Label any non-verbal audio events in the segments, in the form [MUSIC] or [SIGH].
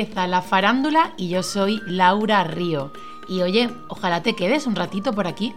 Empieza la farándula y yo soy Laura Río. Y oye, ojalá te quedes un ratito por aquí.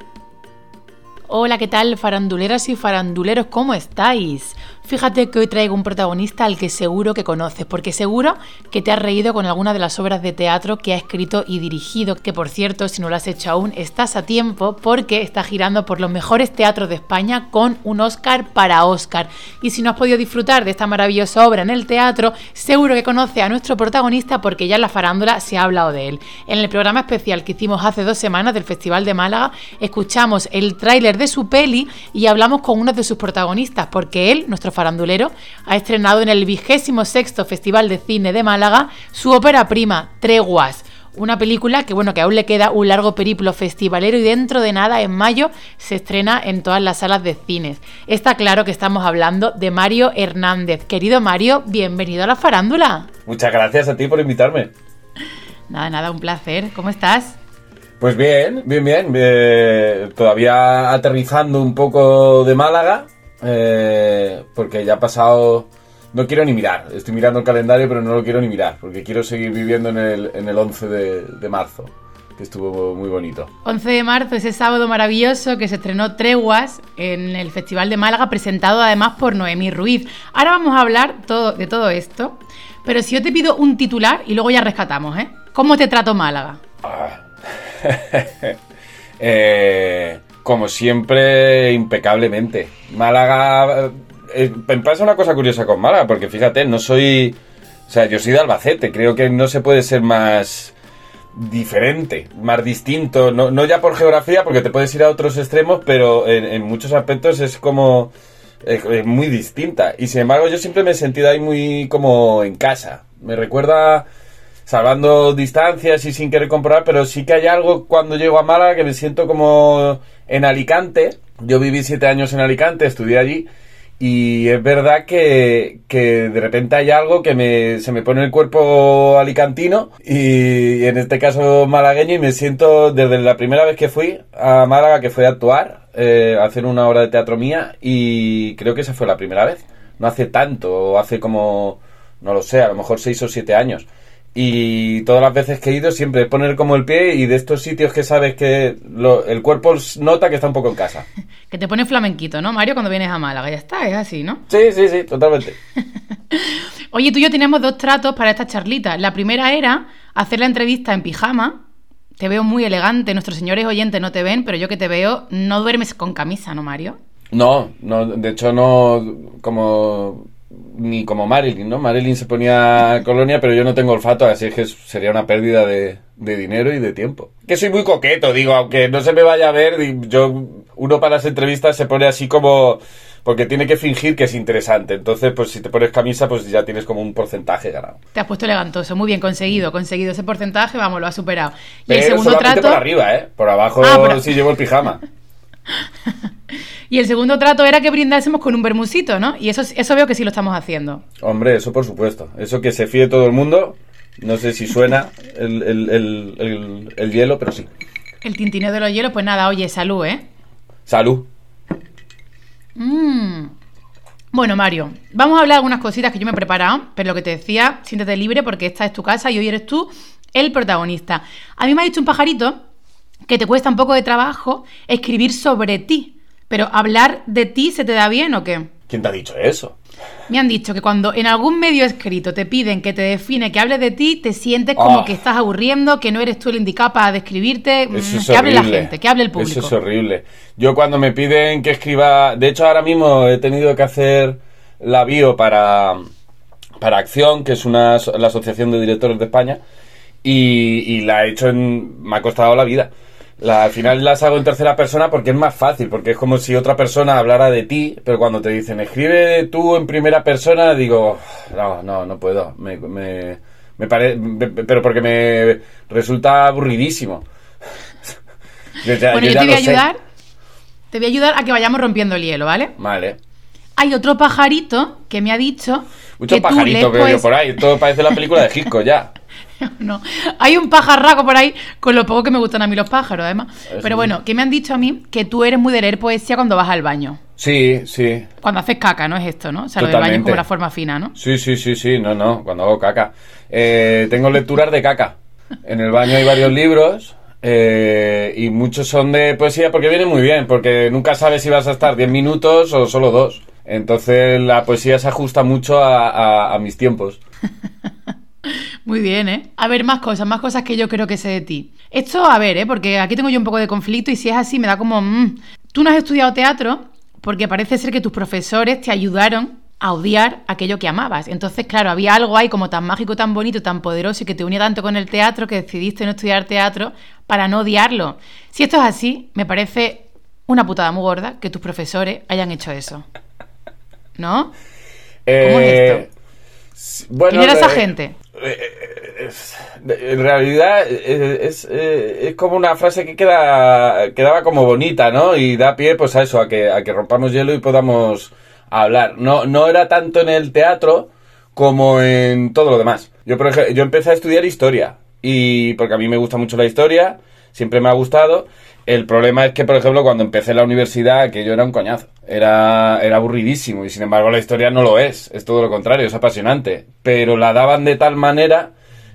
Hola, ¿qué tal faranduleras y faranduleros? ¿Cómo estáis? Fíjate que hoy traigo un protagonista al que seguro que conoces, porque seguro que te has reído con alguna de las obras de teatro que ha escrito y dirigido, que por cierto, si no lo has hecho aún, estás a tiempo porque está girando por los mejores teatros de España con un Oscar para Oscar. Y si no has podido disfrutar de esta maravillosa obra en el teatro, seguro que conoce a nuestro protagonista porque ya en la farándula se ha hablado de él. En el programa especial que hicimos hace dos semanas del Festival de Málaga, escuchamos el tráiler de su peli y hablamos con uno de sus protagonistas, porque él, nuestro farandulero, ha estrenado en el vigésimo sexto Festival de Cine de Málaga su ópera prima, Treguas. Una película que bueno, que aún le queda un largo periplo festivalero y dentro de nada, en mayo, se estrena en todas las salas de cines. Está claro que estamos hablando de Mario Hernández. Querido Mario, bienvenido a la farándula. Muchas gracias a ti por invitarme. Nada, nada, un placer. ¿Cómo estás? Pues bien, bien, bien. Eh, todavía aterrizando un poco de Málaga, eh, porque ya ha pasado... No quiero ni mirar, estoy mirando el calendario pero no lo quiero ni mirar, porque quiero seguir viviendo en el, en el 11 de, de marzo, que estuvo muy bonito. 11 de marzo, ese sábado maravilloso que se estrenó Treguas en el Festival de Málaga, presentado además por Noemí Ruiz. Ahora vamos a hablar todo, de todo esto, pero si yo te pido un titular y luego ya rescatamos, ¿eh? ¿Cómo te trato Málaga? Ah. [LAUGHS] eh, como siempre, impecablemente. Málaga. Eh, me pasa una cosa curiosa con Málaga, porque fíjate, no soy. O sea, yo soy de Albacete, creo que no se puede ser más diferente, más distinto, no, no ya por geografía, porque te puedes ir a otros extremos, pero en, en muchos aspectos es como es muy distinta. Y sin embargo, yo siempre me he sentido ahí muy como en casa. Me recuerda salvando distancias y sin querer comprobar, pero sí que hay algo cuando llego a Málaga que me siento como en Alicante. Yo viví siete años en Alicante, estudié allí. Y es verdad que, que de repente hay algo que me, se me pone el cuerpo alicantino y, en este caso malagueño y me siento desde la primera vez que fui a Málaga, que fui a actuar, eh, a hacer una obra de teatro mía y creo que esa fue la primera vez. No hace tanto, hace como, no lo sé, a lo mejor seis o siete años. Y todas las veces que he ido siempre poner como el pie y de estos sitios que sabes que lo, el cuerpo nota que está un poco en casa. [LAUGHS] Que te pone flamenquito, ¿no, Mario? Cuando vienes a Málaga, ya está, es así, ¿no? Sí, sí, sí, totalmente. [LAUGHS] Oye, tú y yo teníamos dos tratos para esta charlita. La primera era hacer la entrevista en pijama. Te veo muy elegante, nuestros señores oyentes no te ven, pero yo que te veo, no duermes con camisa, ¿no, Mario? No, no, de hecho no, como ni como Marilyn, ¿no? Marilyn se ponía colonia, pero yo no tengo olfato, así es que sería una pérdida de, de dinero y de tiempo. Que soy muy coqueto, digo, aunque no se me vaya a ver, yo, uno para las entrevistas se pone así como, porque tiene que fingir que es interesante. Entonces, pues si te pones camisa, pues ya tienes como un porcentaje ganado. Te has puesto elegantoso, muy bien conseguido, conseguido ese porcentaje, vamos, lo has superado. Y pero el segundo trato... por arriba, ¿eh? Por abajo Ah, por- sí llevo el pijama. [LAUGHS] Y el segundo trato era que brindásemos con un bermucito, ¿no? Y eso, eso veo que sí lo estamos haciendo. Hombre, eso por supuesto. Eso que se fíe todo el mundo. No sé si suena el, el- el- el- el hielo, pero sí. El tintineo de los hielos, pues nada, oye, salud, ¿eh? Salud. Mm. Bueno, Mario, vamos a hablar de algunas cositas que yo me he preparado, pero lo que te decía, siéntete libre porque esta es tu casa y hoy eres tú el protagonista. A mí me ha dicho un pajarito que te cuesta un poco de trabajo escribir sobre ti, pero hablar de ti se te da bien o qué? ¿Quién te ha dicho eso? Me han dicho que cuando en algún medio escrito te piden que te define, que hables de ti, te sientes como Ah. que estás aburriendo, que no eres tú el indicado para describirte, mm, Eso es que hable la gente, que hable el público. Eso es horrible. Yo cuando me piden que escriba... De hecho, ahora mismo he tenido que hacer la bio para, para Acción, que es una, la Asociación de Directores de España, y, y la he hecho en... Me ha costado la vida. La- al final las hago en tercera persona porque es más fácil, porque es como si otra persona hablara de ti, pero cuando te dicen escribe tú en primera persona, digo, no, no, no puedo. Me, me, me pare- me- pero porque me resulta aburridísimo. [LAUGHS] Yo ya- Bueno, yo yo te voy a sé. ayudar. Te voy a ayudar a que vayamos rompiendo el hielo, ¿vale? Vale. Hay otro pajarito que me ha dicho Mucho que tú pajarito lees veo yo poes- por ahí. Todo parece la película de Hitchcock ya. [LAUGHS] no, hay un pajarraco por ahí con lo poco que me gustan a mí los pájaros, además. Eso Pero bueno, que me han dicho a mí que tú eres muy de leer poesía cuando vas al baño. Sí, sí. Cuando haces caca, ¿no es esto, no? O sea, lo del baño es como la forma fina, ¿no? Sí, sí, sí, sí, no, no, cuando hago caca. Eh, tengo lecturas de caca. En el baño hay varios libros eh, y muchos son de poesía porque viene muy bien, porque nunca sabes si vas a estar 10 minutos o solo dos. Entonces la poesía se ajusta mucho a, mis tiempos. [LAUGHS] [LAUGHS] Muy bien, ¿eh? A ver, más cosas, más cosas que yo creo que sé de ti. Esto, a ver, ¿eh? Porque aquí tengo yo un poco de conflicto y si es así me da como... Mm. Tú no has estudiado teatro porque parece ser que tus profesores te ayudaron a odiar aquello que amabas. Entonces, claro, había algo ahí como tan mágico, tan bonito, tan poderoso y que te unía tanto con el teatro que decidiste no estudiar teatro para no odiarlo. Si esto es así, me parece una putada muy gorda que tus profesores hayan hecho eso. ¿No? [LAUGHS] ¿Cómo es esto? Bueno, ¿Quién era esa eh, gente? Eh, eh, en realidad es, como una frase que queda quedaba como bonita, ¿no? Y da pie pues a eso, a que, a que rompamos hielo y podamos hablar. No, no era tanto en el teatro como en todo lo demás. Yo, por ejemplo, yo empecé a estudiar historia y porque a mí me gusta mucho la historia, siempre me ha gustado el problema es que, por ejemplo, cuando empecé la universidad, aquello era un coñazo. Era, era aburridísimo y, sin embargo, la historia no lo es. Es todo lo contrario, es apasionante. Pero la daban de tal manera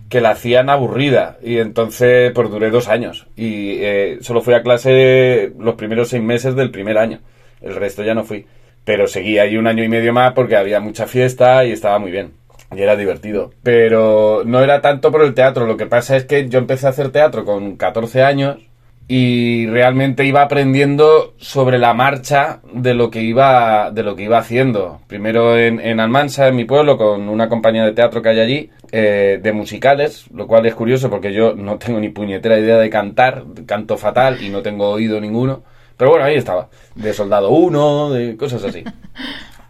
que la hacían aburrida. Y entonces, pues duré dos años. Y eh, solo fui a clase los primeros seis meses del primer año. El resto ya no fui. Pero seguí ahí un año y medio más porque había mucha fiesta y estaba muy bien. Y era divertido. Pero no era tanto por el teatro. Lo que pasa es que yo empecé a hacer teatro con 14 años y realmente iba aprendiendo sobre la marcha de lo que iba de lo que iba haciendo. Primero en, en Almansa en mi pueblo con una compañía de teatro que hay allí eh, de musicales lo cual es curioso porque yo no tengo ni puñetera idea de cantar canto fatal y no tengo oído ninguno pero bueno ahí estaba de soldado uno de cosas así. [LAUGHS]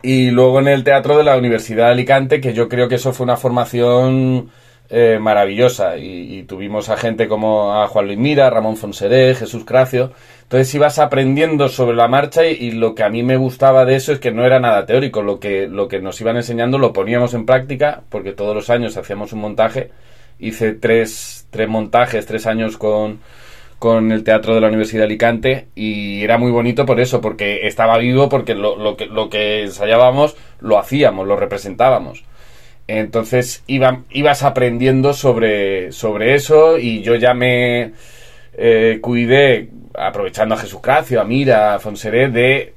Y luego en el teatro de la Universidad de Alicante que yo creo que eso fue una formación eh, maravillosa y, tuvimos a gente como a Juan Luis Mira, Ramón Fonseré, Jesús Cracio. Entonces ibas aprendiendo sobre la marcha y, lo que a mí me gustaba de eso es que no era nada teórico, lo que, lo que nos iban enseñando lo poníamos en práctica porque todos los años hacíamos un montaje. Hice tres, tres montajes, tres años con, con el teatro de la Universidad de Alicante y era muy bonito por eso, porque estaba vivo, porque lo, lo, que, lo que ensayábamos lo hacíamos, lo representábamos. Entonces ibas aprendiendo sobre, sobre eso y yo ya me eh, cuidé, aprovechando a Jesús Cracio, a Mira, a Fonseré, de eh,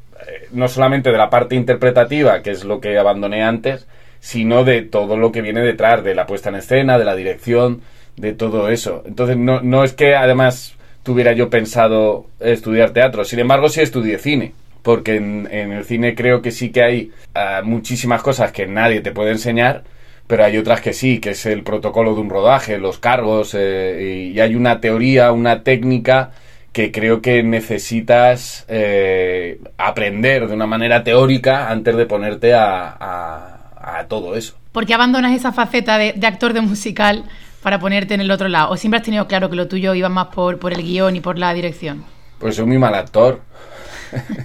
no solamente de la parte interpretativa, que es lo que abandoné antes, sino de todo lo que viene detrás, de la puesta en escena, de la dirección, de todo eso. Entonces no, no es que además tuviera yo pensado estudiar teatro, sin embargo sí estudié cine porque en, el cine creo que sí que hay ah, muchísimas cosas que nadie te puede enseñar pero hay otras que sí, que es el protocolo de un rodaje, los cargos, eh, y hay una teoría, una técnica que creo que necesitas eh, aprender de una manera teórica antes de ponerte a, todo eso. ¿Por qué abandonas esa faceta de, actor de musical para ponerte en el otro lado? ¿O siempre has tenido claro que lo tuyo iba más por, por el guion y por la dirección? Pues soy muy mal actor. [LAUGHS]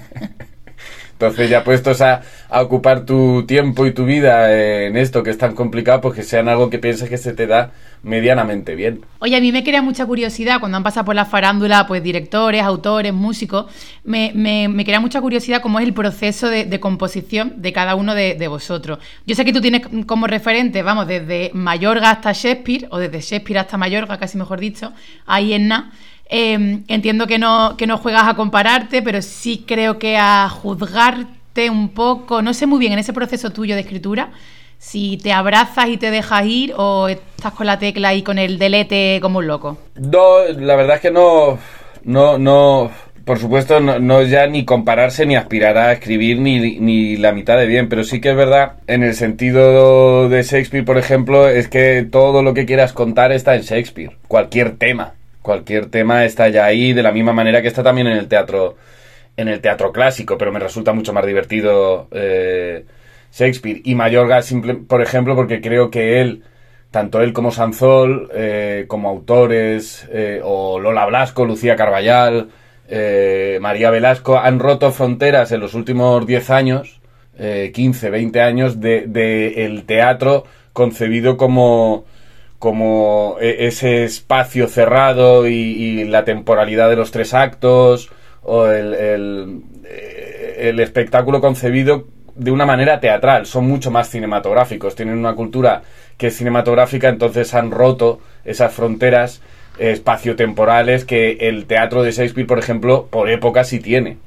Entonces ya puestos a, ocupar tu tiempo y tu vida en esto que es tan complicado, pues que sean algo que pienses que se te da medianamente bien. Oye, a mí me crea mucha curiosidad cuando han pasado por la farándula, pues directores, autores, músicos, me, me, crea mucha curiosidad cómo es el proceso de, composición de cada uno de, vosotros. Yo sé que tú tienes como referente, vamos, desde Mayorga hasta Shakespeare, o desde Shakespeare hasta Mayorga, casi mejor dicho, ahí en nada. Em, entiendo que no, que no juegas a compararte, pero sí creo que a juzgarte un poco, no sé muy bien en ese proceso tuyo de escritura, si te abrazas y te dejas ir o estás con la tecla y con el delete como un loco. No, la verdad es que no, no, no, por supuesto no, no ya ni compararse ni aspirar a escribir ni, ni la mitad de bien, pero sí que es verdad en el sentido de Shakespeare, por ejemplo, es que todo lo que quieras contar está en Shakespeare, cualquier tema cualquier tema está ya ahí de la misma manera que está también en el teatro en el teatro clásico pero me resulta mucho más divertido eh, Shakespeare. Y Mayorga simple, por ejemplo porque creo que él tanto él como Sanzol eh, como autores eh, o Lola Blasco Lucía Carballal María Velasco han roto fronteras en los últimos 10 años 15 20 años de, de el teatro concebido como como e, ese espacio cerrado y, la temporalidad de los tres actos o el, el espectáculo concebido de una manera teatral, son mucho más cinematográficos, tienen una cultura que es cinematográfica, entonces han roto esas fronteras espaciotemporales que el teatro de Shakespeare, por ejemplo, por época sí tiene.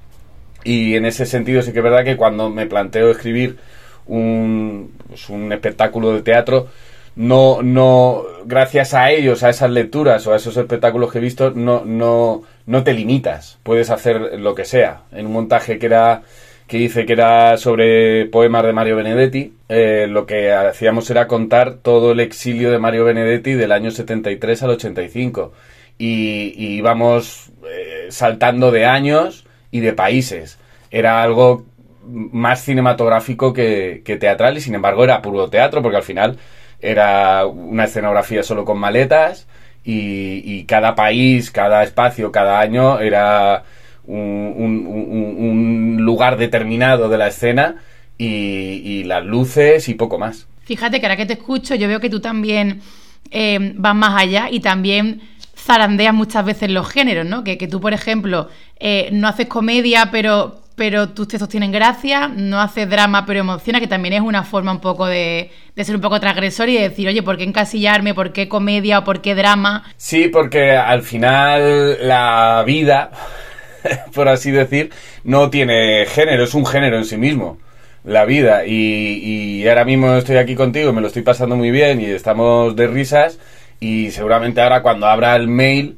Y en ese sentido sí que es verdad que cuando me planteo escribir un, pues, un espectáculo de teatro, no, no, gracias a ellos, a esas lecturas o a esos espectáculos que he visto, no, no, no te limitas. Puedes hacer lo que sea. En un montaje que era que hice que era sobre poemas de Mario Benedetti, eh, lo que hacíamos era contar todo el exilio de Mario Benedetti del año 73 al 85. Y, y íbamos eh, saltando de años y de países. Era algo más cinematográfico que, que teatral y sin embargo era puro teatro porque al final era una escenografía solo con maletas y, cada país, cada espacio, cada año era un, lugar determinado de la escena y, las luces y poco más. Fíjate que ahora que te escucho, yo veo que tú también eh, vas más allá y también zarandeas muchas veces los géneros, ¿no? Que, tú, por ejemplo, eh, no haces comedia, pero, pero tus textos tienen gracia, no haces drama, pero emociona, que también es una forma un poco de, de ser un poco transgresor y de decir, oye, ¿por qué encasillarme? ¿Por qué comedia o por qué drama? Sí, porque al final la vida [LAUGHS] por así decir, no tiene género, es un género en sí mismo, la vida. Y, ahora mismo estoy aquí contigo, me lo estoy pasando muy bien y estamos de risas. Y seguramente ahora cuando abra el mail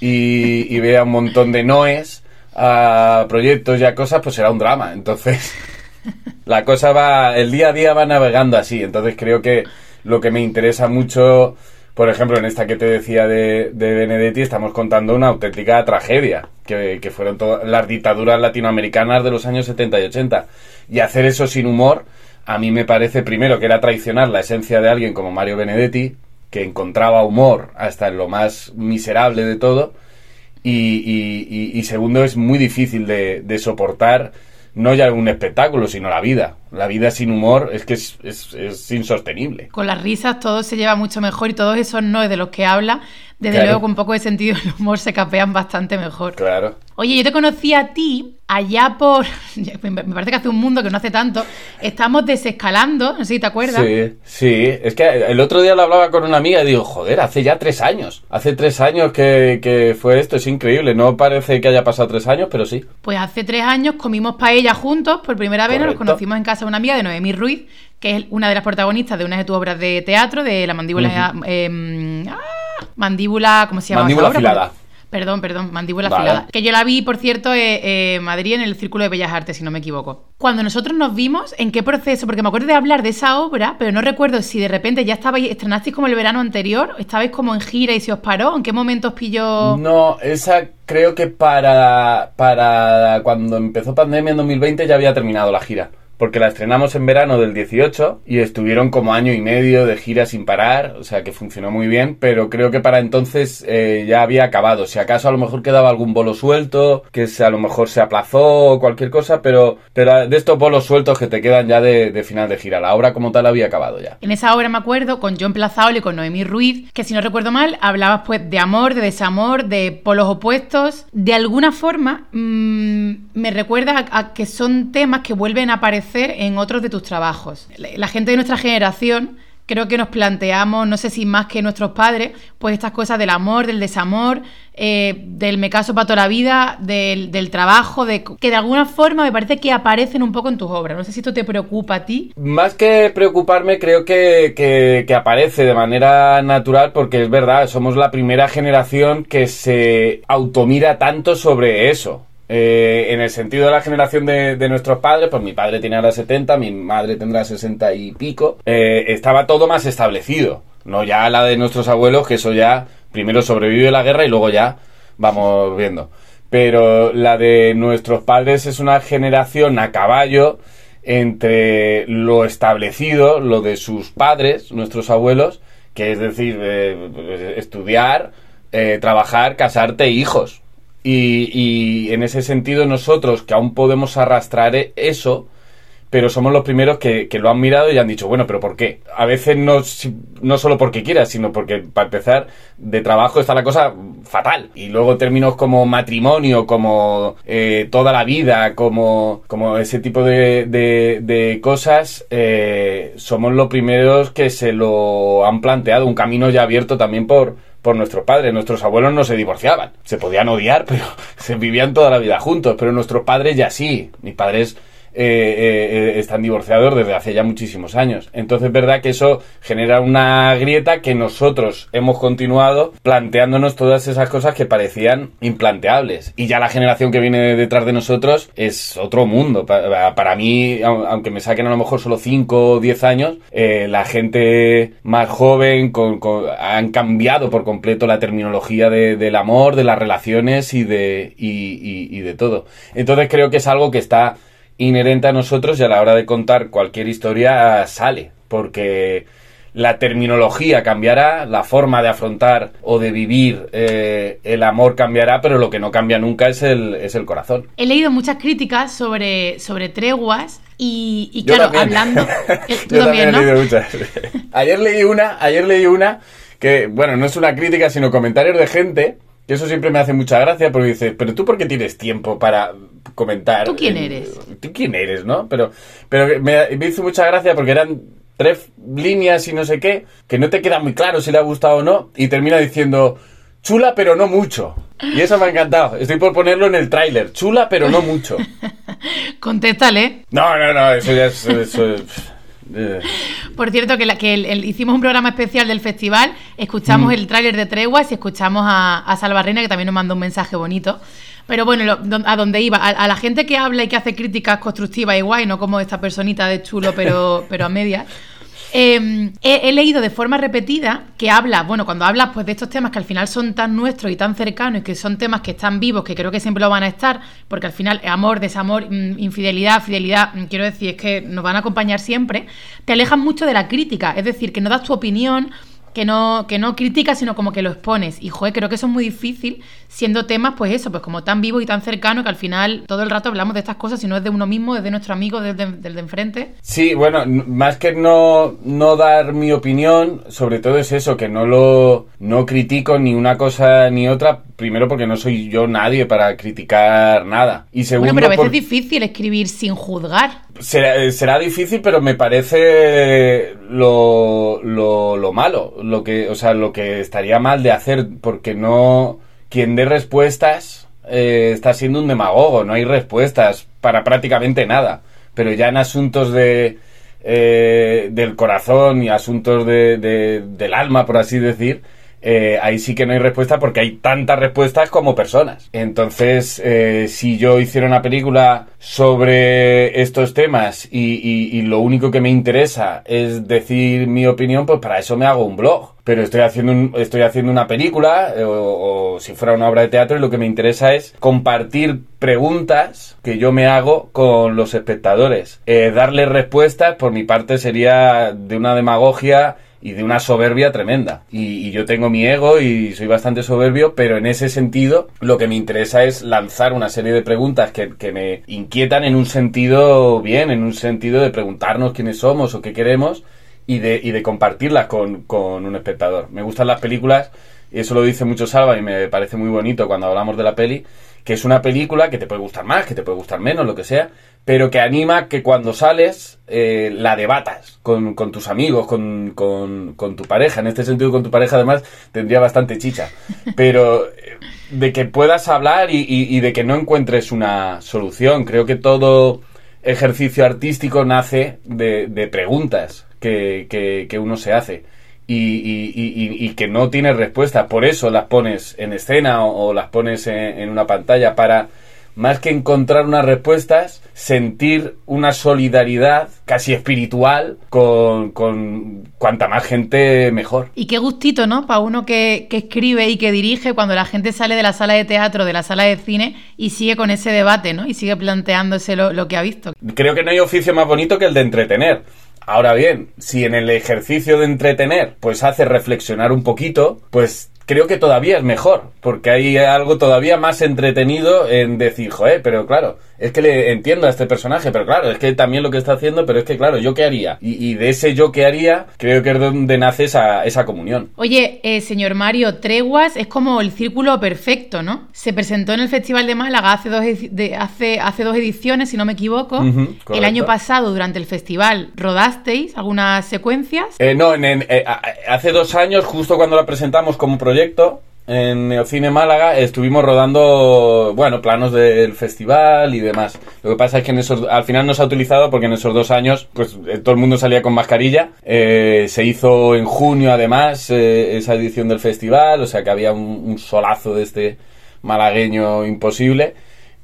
y, vea un montón de noes a proyectos y a cosas, pues será un drama. Entonces, [LAUGHS] la cosa va, el día a día va navegando así. Entonces creo que lo que me interesa mucho por ejemplo, en esta que te decía de, Benedetti, estamos contando una auténtica tragedia, que, fueron todas las dictaduras latinoamericanas de los años 70 y 80. Y hacer eso sin humor, a mí me parece, primero, que era traicionar la esencia de alguien como Mario Benedetti, que encontraba humor hasta en lo más miserable de todo. Y, segundo, es muy difícil de, de soportar no ya un espectáculo, sino la vida. La vida sin humor es que es, es, insostenible. Con las risas todo se lleva mucho mejor y todos esos no de los que habla, desde luego con un poco de sentido del humor se capean bastante mejor. Claro. Oye, yo te conocí a ti allá por. [LAUGHS] Me parece que hace un mundo que no hace tanto. Estamos desescalando, no sé si te acuerdas. Sí, sí. Es que el otro día lo hablaba con una amiga y digo, joder, hace ya tres años. Hace tres años que, fue esto, es increíble. No parece que haya pasado tres años, pero sí. Pues hace tres años comimos paella juntos por primera vez. Nos conocimos en casa de una amiga de Noemí Ruiz, que es una de las protagonistas de una de tus obras de teatro, de la mandíbula. Ah, mandíbula, ¿cómo se llama? Mandíbula afilada. Perdón, perdón, mandíbula afilada. Que yo la vi, por cierto, en eh, eh, Madrid en el Círculo de Bellas Artes, si no me equivoco. Cuando nosotros nos vimos, ¿en qué proceso? Porque me acuerdo de hablar de esa obra, pero no recuerdo si de repente ya estabais, estrenasteis como el verano anterior, estabais como en gira y se os paró, ¿en qué momento os pilló? No, esa creo que para, para cuando empezó pandemia en 2020 ya había terminado la gira porque la estrenamos en verano del 18 y estuvieron como año y medio de gira sin parar, o sea que funcionó muy bien, pero creo que para entonces eh, ya había acabado. Si acaso a lo mejor quedaba algún bolo suelto, que a lo mejor se aplazó o cualquier cosa, pero, pero de estos bolos sueltos que te quedan ya de, final de gira, la obra como tal había acabado ya. En esa obra me acuerdo con John Plazaol y con Noemí Ruiz, que si no recuerdo mal, hablabas pues de amor, de desamor, de polos opuestos. De alguna forma mm, me recuerda a que son temas que vuelven a aparecer en otros de tus trabajos. La gente de nuestra generación creo que nos planteamos, no sé si más que nuestros padres, pues estas cosas del amor, del desamor, eh, del me caso para toda la vida, del, trabajo, de que de alguna forma me parece que aparecen un poco en tus obras. No sé si esto te preocupa a ti. Más que preocuparme, creo que, que aparece de manera natural porque es verdad, somos la primera generación que se automira tanto sobre eso. Eh, en el sentido de la generación de, nuestros padres, pues mi padre tiene ahora 70, mi madre tendrá 60 y pico, eh, estaba todo más establecido. No ya la de nuestros abuelos, que eso ya primero sobrevive la guerra y luego ya vamos viendo. Pero la de nuestros padres es una generación a caballo entre lo establecido, lo de sus padres, nuestros abuelos, que es decir, eh, estudiar, trabajar, casarte, hijos. Y, en ese sentido nosotros, que aún podemos arrastrar eso, pero somos los primeros que, que, lo han mirado y han dicho, bueno, pero ¿por qué? A veces no, no solo porque quieras, sino porque, para empezar, de trabajo está la cosa fatal. Y luego términos como matrimonio, como eh, toda la vida, como, como ese tipo de, de, cosas, eh, somos los primeros que se lo han planteado, un camino ya abierto también por, por nuestros padres. Nuestros abuelos no se divorciaban. Se podían odiar, [LAUGHS] pero se vivían toda la vida juntos. Pero nuestros padres ya sí. Mis padres eh, eh, eh, están divorciados desde hace ya muchísimos años. Entonces es verdad que eso genera una grieta que nosotros hemos continuado planteándonos todas esas cosas que parecían implanteables. Y ya la generación que viene detrás de nosotros es otro mundo. Para, mí, aunque me saquen a lo mejor solo 5 o 10 años, la gente más joven han cambiado por completo la terminología del amor, de las relaciones y de, y de todo. Entonces creo que es algo que está inherente a nosotros y a la hora de contar cualquier historia sale, porque la terminología cambiará, la forma de afrontar o de vivir eh, el amor cambiará, pero lo que no cambia nunca es el, es el corazón. He leído muchas críticas sobre, sobre treguas y, claro, hablando... [LAUGHS] Eh, Yo también, he leído muchas. [LAUGHS] ayer leí una, ayer leí una que, bueno, no es una crítica, sino comentarios de gente y eso siempre me hace mucha gracia porque dice, pero tú por qué tienes tiempo para comentar. ¿Tú quién eres? ¿Tú quién eres, no? Pero, pero me, hizo mucha gracia porque eran tres líneas y no sé qué, que no te queda muy claro si le ha gustado o no, y termina diciendo, chula pero no mucho. Y eso me ha encantado. Estoy por ponerlo en el tráiler. Chula pero no mucho. [LAUGHS] Contéstale. No, no, no, eso ya es... Por cierto, que, que hicimos un programa especial del festival, escuchamos mm. el tráiler de Treguas y escuchamos a, a Salva que también nos mandó un mensaje bonito. Pero bueno, a donde iba, a, la gente que habla y que hace críticas constructivas y guay, no como esta personita de chulo, pero, pero a medias. Em, he, leído de forma repetida que habla, bueno, cuando hablas pues de estos temas que al final son tan nuestros y tan cercanos y que son temas que están vivos, que creo que siempre lo van a estar, porque al final amor, desamor, mm, infidelidad, fidelidad, mm, quiero decir, es que nos van a acompañar siempre, te alejan mucho de la crítica, es decir, que no das tu opinión, que no, que no criticas, sino como que lo expones. Y joder, creo que eso es muy difícil, siendo temas, pues eso, pues como tan vivo y tan cercano que al final todo el rato hablamos de estas cosas, si no es de uno mismo, es de nuestro amigo, del de, de, enfrente. Sí, bueno, más que no, no dar mi opinión, sobre todo es eso, que no lo no critico ni una cosa ni otra, primero porque no soy yo nadie para criticar nada. Y segundo, bueno, pero a veces es difícil escribir sin juzgar. Será, será difícil, pero me parece lo, lo, lo malo lo que, o sea, lo que estaría mal de hacer, porque no, quien dé respuestas eh, está siendo un demagogo, no hay respuestas para prácticamente nada, pero ya en asuntos de, eh, del corazón y asuntos de, del alma, por así decir, eh, ahí sí que no hay respuesta porque hay tantas respuestas como personas. Entonces, eh, si yo hiciera una película sobre estos temas y, lo único que me interesa es decir mi opinión, pues para eso me hago un blog. Pero estoy haciendo, estoy haciendo una película eh, o, si fuera una obra de teatro y lo que me interesa es compartir preguntas que yo me hago con los espectadores. darle respuestas, por mi parte, sería de una demagogia y de una soberbia tremenda. Y, yo tengo mi ego y soy bastante soberbio, pero en ese sentido lo que me interesa es lanzar una serie de preguntas que, que me inquietan en un sentido bien, en un sentido de preguntarnos quiénes somos o qué queremos y de, y de compartirlas con, con un espectador. Me gustan las películas y eso lo dice mucho Salva y me parece muy bonito cuando hablamos de la peli, que es una película que te puede gustar más, que te puede gustar menos, lo que sea, pero que anima que cuando sales eh, la debatas con, tus amigos, con, tu pareja. En este sentido, con tu pareja además tendría bastante chicha. [LAUGHS] Pero eh, de que puedas hablar y, de que no encuentres una solución. Creo que todo ejercicio artístico nace de, preguntas que, uno se hace. Y, que no tienes respuesta. Por eso las pones en escena o, las pones en, una pantalla para más que encontrar unas respuestas, sentir una solidaridad casi espiritual con, con cuanta más gente mejor. Y qué gustito, ¿no? Para uno que, escribe y que dirige cuando la gente sale de la sala de teatro, de la sala de cine y sigue con ese debate, ¿no? Y sigue planteándose lo, lo que ha visto. Creo que no hay oficio más bonito que el de entretener. Ahora bien, si en el ejercicio de entretener pues hace reflexionar un poquito, pues creo que todavía es mejor, porque hay algo todavía más entretenido en decir, joder, pero claro, es que le entiendo a este personaje, pero claro, es que también lo que está haciendo, pero es que claro, yo qué haría. Y, de ese yo qué haría, creo que es donde nace esa, esa comunión. Oye, eh, señor Mario, Treguas es como el círculo perfecto, ¿no? Se presentó en el Festival de Málaga hace dos, de, hace, hace dos ediciones, si no me equivoco. el año pasado, durante el festival, ¿rodasteis algunas secuencias? Eh, no, en, eh, hace dos años, justo cuando la presentamos como proyecto, en Neocine Málaga estuvimos rodando, bueno, planos del festival y demás. Lo que pasa es que en esos, al final no se ha utilizado porque en esos dos años, pues eh, todo el mundo salía con mascarilla. Eh, se hizo en junio, además, eh, esa edición del festival, o sea que había un solazo de este malagueño imposible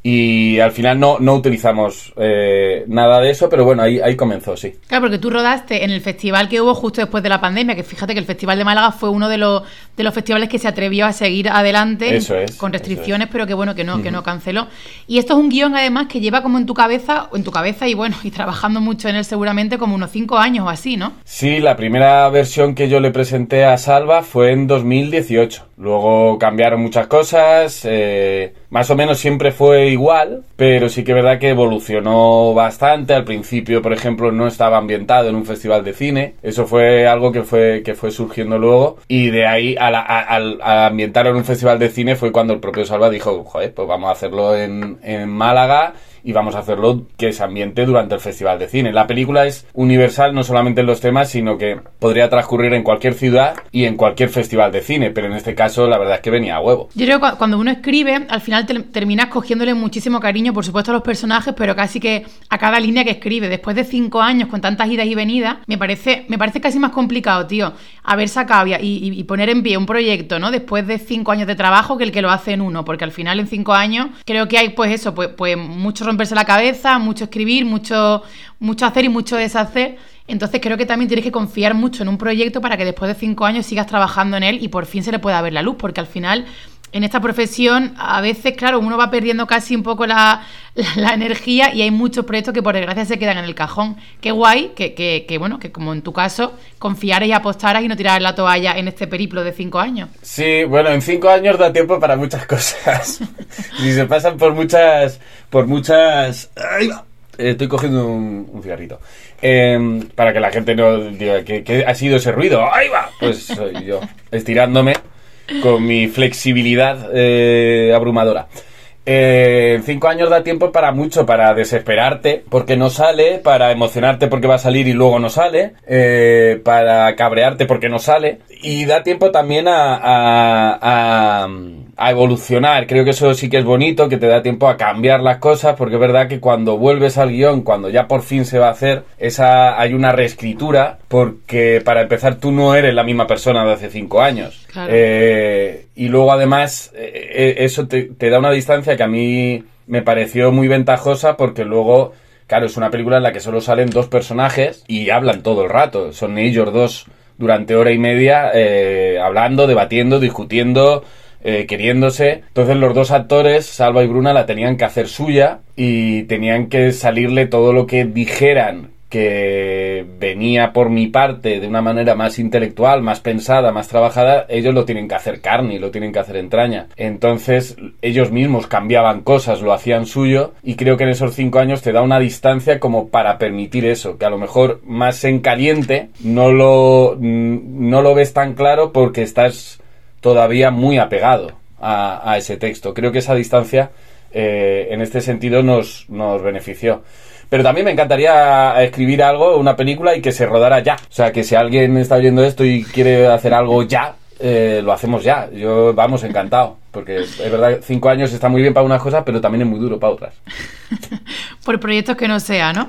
y al final no, no utilizamos eh, nada de eso, pero bueno, ahí, ahí comenzó, sí. Claro, porque tú rodaste en el festival que hubo justo después de la pandemia, que fíjate que el Festival de Málaga fue uno de los, de los festivales que se atrevió a seguir adelante con restricciones, pero que bueno, que no, que no canceló. Y esto es un guion además que lleva como en tu cabeza, en tu cabeza y bueno, y trabajando mucho en él seguramente como unos cinco años o así, ¿no? Sí, la primera versión que yo le presenté a Salva fue en 2018. Luego cambiaron muchas cosas, eh, más o menos siempre fue igual, pero sí que es verdad que evolucionó bastante. Al principio, por ejemplo, no estaba ambientado en un festival de cine. Eso fue algo que fue, que fue surgiendo luego. Y de ahí, al, ambientarlo en un festival de cine, fue cuando el propio Salva dijo, joder, pues vamos a hacerlo en, en Málaga y vamos a hacerlo que se ambiente durante el Festival de Cine. La película es universal no solamente en los temas, sino que podría transcurrir en cualquier ciudad y en cualquier festival de cine, pero en este caso la verdad es que venía a huevo. Yo creo que cuando uno escribe, al final terminas cogiéndole muchísimo cariño, por supuesto, a los personajes, pero casi que a cada línea que escribe. Después de cinco años con tantas idas y venidas, me parece, me parece casi más complicado, tío, haber sacado y, y, poner en pie un proyecto, ¿no? Después de cinco años de trabajo que el que lo hace en uno, porque al final en cinco años creo que hay, pues eso, pues, pues muchos romperse la cabeza, mucho escribir, mucho, mucho hacer y mucho deshacer. Entonces creo que también tienes que confiar mucho en un proyecto para que después de cinco años sigas trabajando en él y por fin se le pueda ver la luz, porque al final en esta profesión a veces, claro, uno va perdiendo casi un poco la, energía y hay muchos proyectos que por desgracia se quedan en el cajón. Qué guay que, que, bueno, que como en tu caso, confiaras y apostaras y no tiraras la toalla en este periplo de cinco años. Sí, bueno, en cinco años da tiempo para muchas [LAUGHS] cosas. y se pasan por muchas, por muchas... ¡Ahí va! Estoy cogiendo un, cigarrito. Em, para que la gente no diga que, ha sido ese ruido. ¡Ahí va! Pues soy yo, estirándome con mi flexibilidad eh, abrumadora. Eh, cinco años da tiempo para mucho, para desesperarte porque no sale, para emocionarte porque va a salir y luego no sale, eh, para cabrearte porque no sale, y da tiempo también a a evolucionar. Creo que eso sí que es bonito, que te da tiempo a cambiar las cosas, porque es verdad que cuando vuelves al guion, cuando ya por fin se va a hacer, esa hay una reescritura, porque para empezar tú no eres la misma persona de hace cinco años. Eh, y luego además eh, eh, eso te, te da una distancia que a mí me pareció muy ventajosa, porque luego... Claro, es una película en la que solo salen dos personajes y hablan todo el rato. Son ellos dos durante hora y media hablando, debatiendo, discutiendo, eh, queriéndose. Entonces los dos actores, Salva y Bruna, la tenían que hacer suya y tenían que salirle todo lo que dijeran que venía por mi parte de una manera más intelectual, más pensada, más trabajada, ellos lo tienen que hacer carne y lo tienen que hacer entraña. Entonces ellos mismos cambiaban cosas, lo hacían suyo y creo que en esos cinco años te da una distancia como para permitir eso, que a lo mejor más en caliente no lo, no lo ves tan claro porque estás todavía muy apegado a, ese texto. Creo que esa distancia eh, en este sentido nos, nos benefició. Pero también me encantaría escribir algo, una película y que se rodara ya. O sea, que si alguien está oyendo esto y quiere hacer algo ya, eh, lo hacemos ya. Yo, vamos, encantado. Porque es verdad, cinco años está muy bien para unas cosas, pero también es muy duro para otras. [LAUGHS] Por proyectos que no sea, ¿no?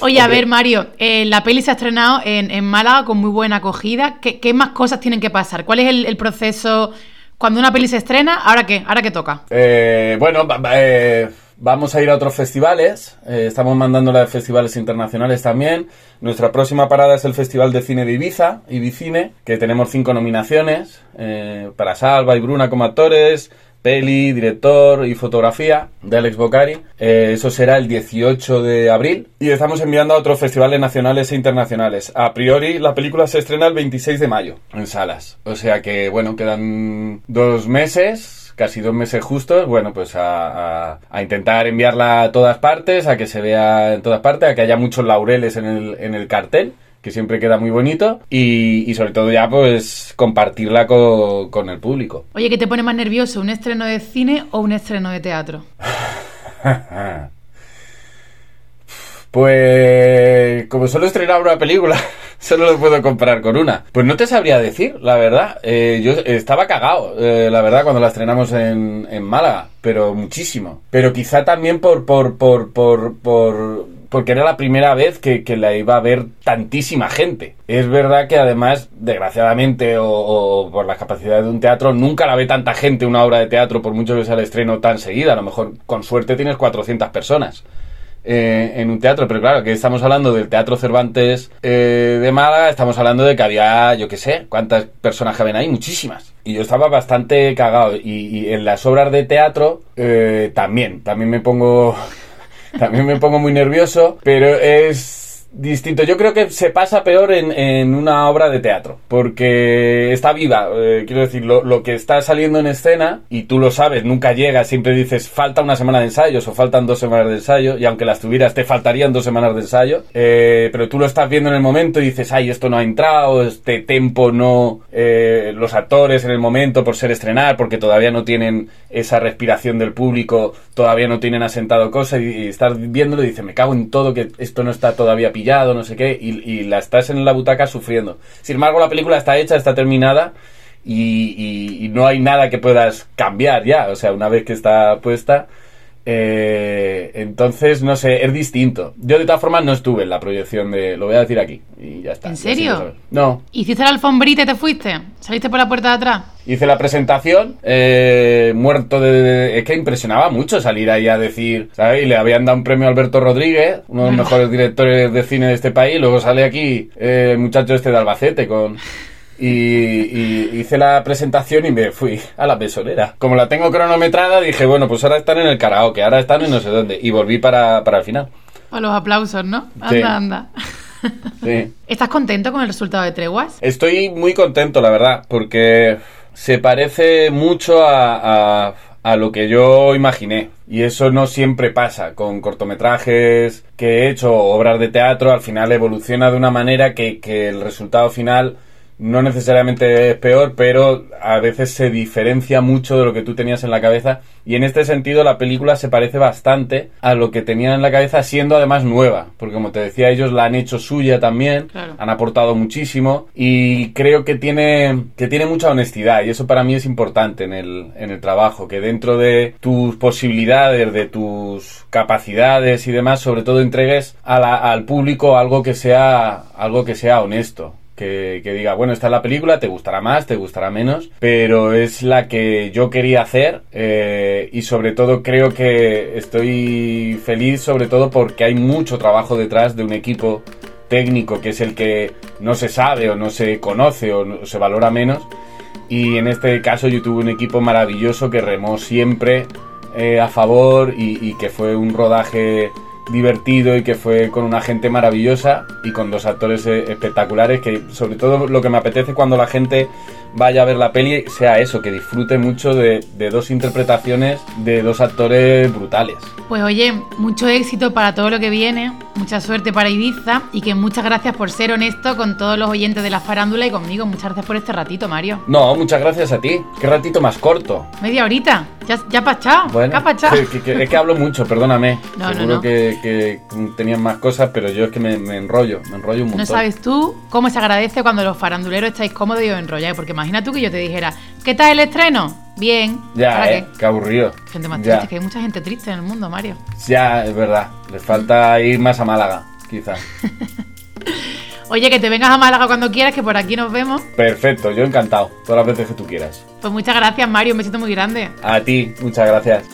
Oye, a ver, Mario, eh, la peli se ha estrenado en, Málaga con muy buena acogida. ¿Qué, más cosas tienen que pasar? ¿Cuál es el, proceso cuando una peli se estrena? ¿Ahora qué? ¿Ahora qué toca? Eh, bueno, eh, Vamos a ir a otros festivales, eh, estamos mandándola a festivales internacionales también. Nuestra próxima parada es el Festival de Cine de Ibiza, Ibicine, que tenemos cinco nominaciones eh, para Salva y Bruna como actores, peli, director y fotografía de Alex Bocari. Eh, eso será el 18 de abril y estamos enviando a otros festivales nacionales e internacionales. A priori la película se estrena el 26 de mayo en salas. O sea que bueno, quedan dos meses casi dos meses justos, bueno, pues a, a, a, intentar enviarla a todas partes, a que se vea en todas partes, a que haya muchos laureles en el, en el cartel que siempre queda muy bonito y, y sobre todo ya pues compartirla con, con, el público. Oye, ¿qué te pone más nervioso, un estreno de cine o un estreno de teatro? [LAUGHS] pues como solo estrenar una película, solo lo puedo comprar con una. Pues no te sabría decir, la verdad. Eh, yo estaba cagado, eh, la verdad, cuando la estrenamos en, en Málaga, pero muchísimo. Pero quizá también por, por, por, por, por porque era la primera vez que, la iba a ver tantísima gente. Es verdad que además, desgraciadamente, o, o, por las capacidades de un teatro, nunca la ve tanta gente una obra de teatro, por mucho que sea el estreno tan seguida. A lo mejor, con suerte, tienes 400 personas. Eh, en un teatro, pero claro, que estamos hablando del Teatro Cervantes eh, de Málaga, estamos hablando de que había, yo qué sé, cuántas personas caben ahí, muchísimas. Y yo estaba bastante cagado. Y, y en las obras de teatro eh, también, también me pongo [LAUGHS] también me pongo muy nervioso, pero es distinto. Yo creo que se pasa peor en, en una obra de teatro, porque está viva. Eh, quiero decir, lo, lo, que está saliendo en escena, y tú lo sabes, nunca llega, siempre dices, falta una semana de ensayos o faltan dos semanas de ensayo, y aunque las tuvieras, te faltarían dos semanas de ensayo, eh, pero tú lo estás viendo en el momento y dices, ay, esto no ha entrado, este tempo no, eh, los actores en el momento por ser estrenar, porque todavía no tienen esa respiración del público, todavía no tienen asentado cosas, y, y estás viéndolo y dices, me cago en todo, que esto no está todavía pillado, no sé qué, y, y, la estás en la butaca sufriendo. Sin embargo, la película está hecha, está terminada y, y, y, no hay nada que puedas cambiar ya. O sea, una vez que está puesta. Eh, entonces, no sé, es distinto. Yo de todas formas no estuve en la proyección de... Lo voy a decir aquí y ya está. ¿En serio? No. ¿Hiciste la alfombrita y te fuiste? ¿Saliste por la puerta de atrás? Hice la presentación, eh, muerto de, de, Es que impresionaba mucho salir ahí a decir, ¿sabes? Y le habían dado un premio a Alberto Rodríguez, uno de los mejores directores de cine de este país, luego sale aquí eh, el muchacho este de Albacete con... Y, y, hice la presentación y me fui a la besonera. Como la tengo cronometrada, dije, bueno, pues ahora están en el karaoke, ahora están en no sé dónde. Y volví para, para el final. Para los aplausos, ¿no? Anda, Sí. anda. Sí. [LAUGHS] ¿Estás contento con el resultado de Treguas? Estoy muy contento, la verdad, porque se parece mucho a, a, a lo que yo imaginé. Y eso no siempre pasa con cortometrajes que he hecho, obras de teatro, al final evoluciona de una manera que, que el resultado final no necesariamente es peor, pero a veces se diferencia mucho de lo que tú tenías en la cabeza. Y en este sentido la película se parece bastante a lo que tenían en la cabeza, siendo además nueva. Porque como te decía, ellos la han hecho suya también, Claro. han aportado muchísimo. Y creo que tiene, que tiene mucha honestidad. Y eso para mí es importante en el, en el trabajo. Que dentro de tus posibilidades, de tus capacidades y demás, sobre todo entregues a la- al público algo que sea, algo que sea honesto que, diga, bueno, esta es la película, te gustará más, te gustará menos, pero es la que yo quería hacer eh, y sobre todo creo que estoy feliz sobre todo porque hay mucho trabajo detrás de un equipo técnico que es el que no se sabe o no se conoce o no- se valora menos. Y en este caso yo tuve un equipo maravilloso que remó siempre eh, a favor y que fue un rodaje divertido y que fue con una gente maravillosa y con dos actores eh, espectaculares que sobre todo lo que me apetece cuando la gente vaya a ver la peli sea eso, que disfrute mucho de, de dos interpretaciones de dos actores brutales. Pues oye, mucho éxito para todo lo que viene, mucha suerte para Ibiza y que muchas gracias por ser honesto con todos los oyentes de la farándula y conmigo. Muchas gracias por este ratito, Mario. No, muchas gracias a ti. Qué ratito más corto. Media horita, ya, ya pachado, Bueno, ¿qué ha [LAUGHS] que- que- es que hablo mucho, perdóname. No, no, Seguro no. Que, que tenían más cosas, pero yo es que me, me enrollo, me enrollo un montón. No sabes tú cómo se agradece cuando los faranduleros estáis cómodos y os enrolláis, porque imagina tú que yo te dijera, ¿qué tal el estreno? Bien. Ya, ¿Para eh, qué aburrido. Gente más Ya. triste, que hay mucha gente triste en el mundo, Mario. Ya, es verdad. Les falta ir más a Málaga, quizás. [LAUGHS] Oye, que te vengas a Málaga cuando quieras, que por aquí nos vemos. Perfecto, yo encantado. Todas las veces que tú quieras. Pues muchas gracias, Mario, un besito muy grande. A ti, muchas gracias.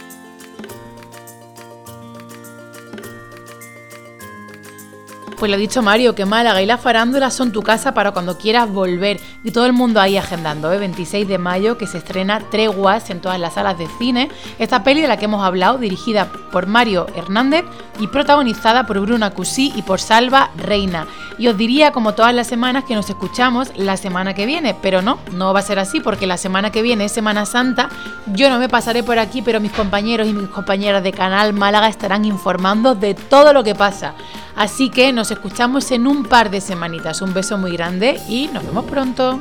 Pues lo ha dicho Mario, que Málaga y la farándula son tu casa para cuando quieras volver. Y todo el mundo ahí agendando, ¿eh? 26 de mayo, que se estrena Treguas en todas las salas de cine. Esta peli de la que hemos hablado, dirigida por Mario Hernández y protagonizada por Bruna Cusí y por Salva Reina. Y os diría, como todas las semanas, que nos escuchamos la semana que viene, pero no, no va a ser así, porque la semana que viene es Semana Santa. Yo no me pasaré por aquí, pero mis compañeros y mis compañeras de Canal Málaga estarán informando de todo lo que pasa. Así que nos escuchamos en un par de semanitas. Un beso muy grande y nos vemos pronto.